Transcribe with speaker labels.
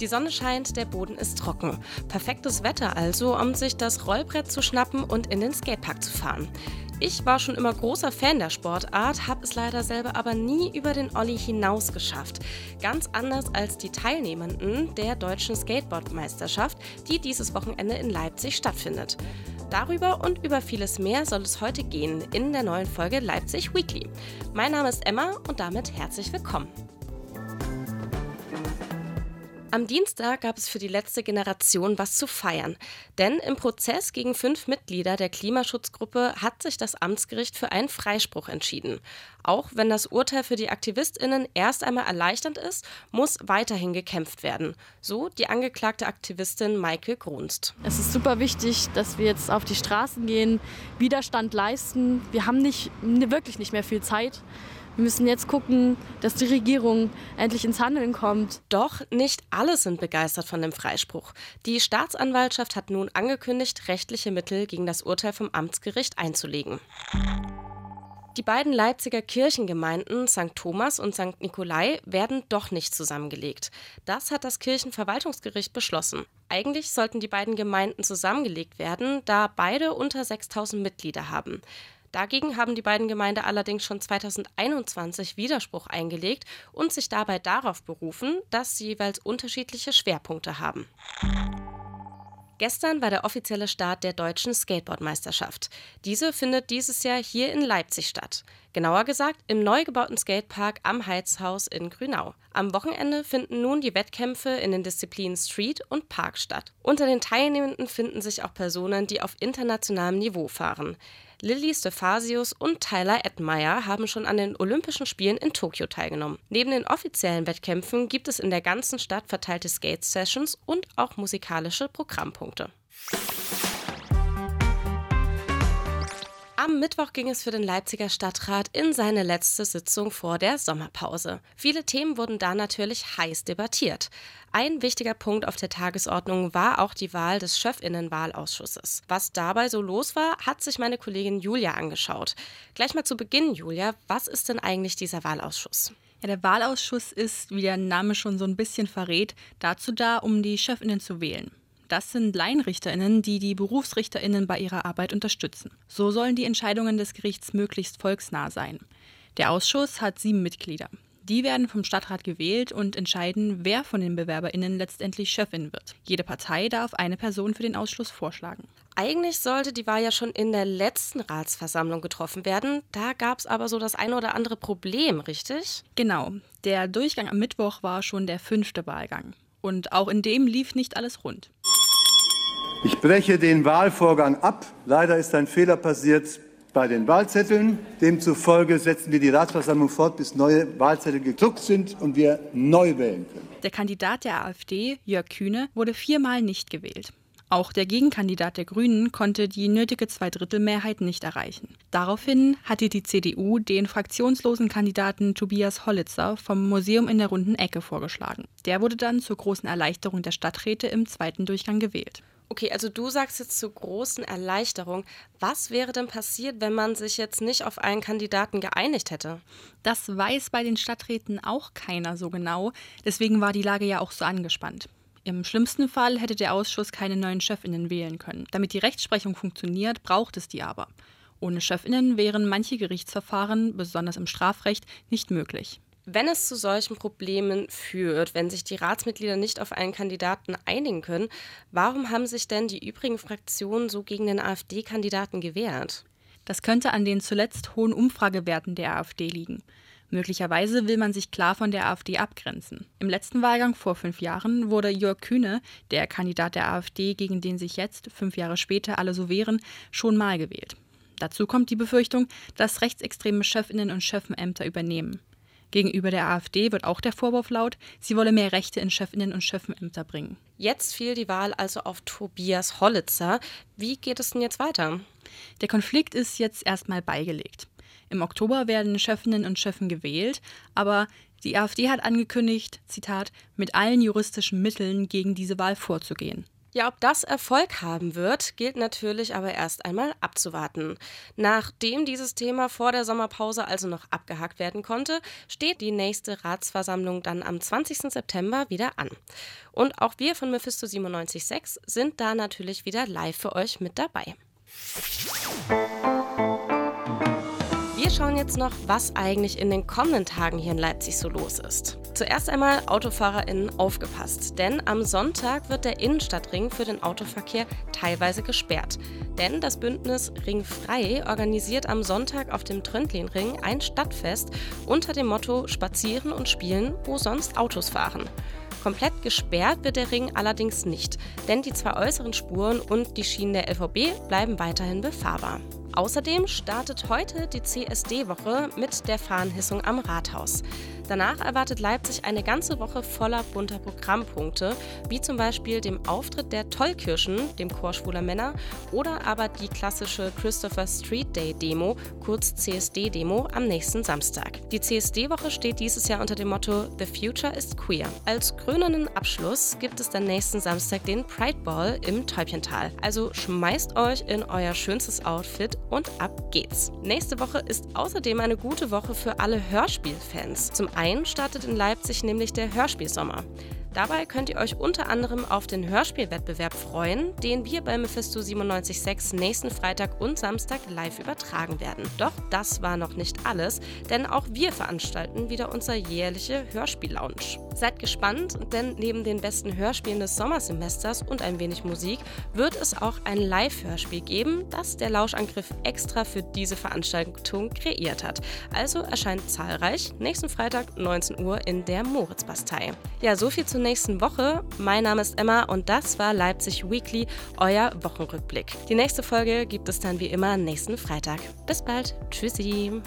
Speaker 1: Die Sonne scheint, der Boden ist trocken. Perfektes Wetter also, um sich das Rollbrett zu schnappen und in den Skatepark zu fahren. Ich war schon immer großer Fan der Sportart, habe es leider selber aber nie über den Olli hinaus geschafft. Ganz anders als die Teilnehmenden der deutschen Skateboardmeisterschaft, die dieses Wochenende in Leipzig stattfindet. Darüber und über vieles mehr soll es heute gehen in der neuen Folge Leipzig Weekly. Mein Name ist Emma und damit herzlich willkommen. Am Dienstag gab es für die letzte Generation was zu feiern. Denn im Prozess gegen fünf Mitglieder der Klimaschutzgruppe hat sich das Amtsgericht für einen Freispruch entschieden. Auch wenn das Urteil für die AktivistInnen erst einmal erleichternd ist, muss weiterhin gekämpft werden. So die angeklagte Aktivistin Maike Grunst.
Speaker 2: Es ist super wichtig, dass wir jetzt auf die Straßen gehen, Widerstand leisten. Wir haben nicht, wirklich nicht mehr viel Zeit. Wir müssen jetzt gucken, dass die Regierung endlich ins Handeln kommt.
Speaker 1: Doch nicht alle sind begeistert von dem Freispruch. Die Staatsanwaltschaft hat nun angekündigt, rechtliche Mittel gegen das Urteil vom Amtsgericht einzulegen. Die beiden Leipziger Kirchengemeinden St. Thomas und St. Nikolai werden doch nicht zusammengelegt. Das hat das Kirchenverwaltungsgericht beschlossen. Eigentlich sollten die beiden Gemeinden zusammengelegt werden, da beide unter 6000 Mitglieder haben. Dagegen haben die beiden Gemeinden allerdings schon 2021 Widerspruch eingelegt und sich dabei darauf berufen, dass sie jeweils unterschiedliche Schwerpunkte haben. Gestern war der offizielle Start der deutschen Skateboardmeisterschaft. Diese findet dieses Jahr hier in Leipzig statt. Genauer gesagt im neu gebauten Skatepark am Heizhaus in Grünau. Am Wochenende finden nun die Wettkämpfe in den Disziplinen Street und Park statt. Unter den Teilnehmenden finden sich auch Personen, die auf internationalem Niveau fahren. Lilly Stephasius und Tyler Edmeyer haben schon an den Olympischen Spielen in Tokio teilgenommen. Neben den offiziellen Wettkämpfen gibt es in der ganzen Stadt verteilte Skate-Sessions und auch musikalische Programmpunkte. Am Mittwoch ging es für den Leipziger Stadtrat in seine letzte Sitzung vor der Sommerpause. Viele Themen wurden da natürlich heiß debattiert. Ein wichtiger Punkt auf der Tagesordnung war auch die Wahl des Chefinnenwahlausschusses. Was dabei so los war, hat sich meine Kollegin Julia angeschaut. Gleich mal zu Beginn, Julia, was ist denn eigentlich dieser Wahlausschuss?
Speaker 3: Ja, der Wahlausschuss ist, wie der Name schon so ein bisschen verrät, dazu da, um die Chefinnen zu wählen. Das sind LaienrichterInnen, die die BerufsrichterInnen bei ihrer Arbeit unterstützen. So sollen die Entscheidungen des Gerichts möglichst volksnah sein. Der Ausschuss hat sieben Mitglieder. Die werden vom Stadtrat gewählt und entscheiden, wer von den BewerberInnen letztendlich Chefin wird. Jede Partei darf eine Person für den Ausschluss vorschlagen.
Speaker 1: Eigentlich sollte die Wahl ja schon in der letzten Ratsversammlung getroffen werden. Da gab es aber so das eine oder andere Problem, richtig?
Speaker 3: Genau. Der Durchgang am Mittwoch war schon der fünfte Wahlgang. Und auch in dem lief nicht alles rund.
Speaker 4: Ich breche den Wahlvorgang ab. Leider ist ein Fehler passiert bei den Wahlzetteln. Demzufolge setzen wir die Ratsversammlung fort, bis neue Wahlzettel gedruckt sind und wir neu wählen können.
Speaker 3: Der Kandidat der AfD, Jörg Kühne, wurde viermal nicht gewählt. Auch der Gegenkandidat der Grünen konnte die nötige Zweidrittelmehrheit nicht erreichen. Daraufhin hatte die CDU den fraktionslosen Kandidaten Tobias Hollitzer vom Museum in der runden Ecke vorgeschlagen. Der wurde dann zur großen Erleichterung der Stadträte im zweiten Durchgang gewählt.
Speaker 1: Okay, also du sagst jetzt zur großen Erleichterung. Was wäre denn passiert, wenn man sich jetzt nicht auf einen Kandidaten geeinigt hätte?
Speaker 3: Das weiß bei den Stadträten auch keiner so genau. Deswegen war die Lage ja auch so angespannt. Im schlimmsten Fall hätte der Ausschuss keine neuen Chefinnen wählen können. Damit die Rechtsprechung funktioniert, braucht es die aber. Ohne Chefinnen wären manche Gerichtsverfahren, besonders im Strafrecht, nicht möglich.
Speaker 1: Wenn es zu solchen Problemen führt, wenn sich die Ratsmitglieder nicht auf einen Kandidaten einigen können, warum haben sich denn die übrigen Fraktionen so gegen den AfD-Kandidaten gewehrt?
Speaker 3: Das könnte an den zuletzt hohen Umfragewerten der AfD liegen. Möglicherweise will man sich klar von der AfD abgrenzen. Im letzten Wahlgang vor fünf Jahren wurde Jörg Kühne, der Kandidat der AfD, gegen den sich jetzt, fünf Jahre später, alle so wehren, schon mal gewählt. Dazu kommt die Befürchtung, dass rechtsextreme Chefinnen und Chefenämter übernehmen. Gegenüber der AfD wird auch der Vorwurf laut, sie wolle mehr Rechte in Chefinnen und Chefenämter bringen.
Speaker 1: Jetzt fiel die Wahl also auf Tobias Hollitzer. Wie geht es denn jetzt weiter?
Speaker 3: Der Konflikt ist jetzt erstmal beigelegt. Im Oktober werden Chefinnen und Chefen gewählt, aber die AfD hat angekündigt, Zitat, mit allen juristischen Mitteln gegen diese Wahl vorzugehen.
Speaker 1: Ja, ob das Erfolg haben wird, gilt natürlich aber erst einmal abzuwarten. Nachdem dieses Thema vor der Sommerpause also noch abgehakt werden konnte, steht die nächste Ratsversammlung dann am 20. September wieder an. Und auch wir von Mephisto 97.6 sind da natürlich wieder live für euch mit dabei. Wir schauen jetzt noch, was eigentlich in den kommenden Tagen hier in Leipzig so los ist. Zuerst einmal AutofahrerInnen aufgepasst, denn am Sonntag wird der Innenstadtring für den Autoverkehr teilweise gesperrt. Denn das Bündnis Ring Frei organisiert am Sonntag auf dem Tröndlinring ein Stadtfest unter dem Motto Spazieren und Spielen, wo sonst Autos fahren. Komplett gesperrt wird der Ring allerdings nicht, denn die zwei äußeren Spuren und die Schienen der LVB bleiben weiterhin befahrbar. Außerdem startet heute die CSD-Woche mit der Fahnenhissung am Rathaus. Danach erwartet Leipzig eine ganze Woche voller bunter Programmpunkte, wie zum Beispiel dem Auftritt der Tollkirschen, dem Chor schwuler Männer, oder aber die klassische Christopher Street Day Demo, kurz CSD-Demo, am nächsten Samstag. Die CSD-Woche steht dieses Jahr unter dem Motto The Future is Queer. Als krönenden Abschluss gibt es dann nächsten Samstag den Pride Ball im Täubchental. Also schmeißt euch in euer schönstes Outfit und ab geht's. Nächste Woche ist außerdem eine gute Woche für alle Hörspielfans. Zum einen startet in Leipzig nämlich der Hörspielsommer. Dabei könnt ihr euch unter anderem auf den Hörspielwettbewerb freuen, den wir bei Mephisto 97.6 nächsten Freitag und Samstag live übertragen werden. Doch das war noch nicht alles, denn auch wir veranstalten wieder unser jährliche Hörspiel-Lounge. Seid gespannt, denn neben den besten Hörspielen des Sommersemesters und ein wenig Musik wird es auch ein Live-Hörspiel geben, das der Lauschangriff extra für diese Veranstaltung kreiert hat. Also erscheint zahlreich nächsten Freitag 19 Uhr in der Moritzbastei. Ja, so viel zur nächsten Woche. Mein Name ist Emma und das war Leipzig Weekly, euer Wochenrückblick. Die nächste Folge gibt es dann wie immer nächsten Freitag. Bis bald. Tschüssi.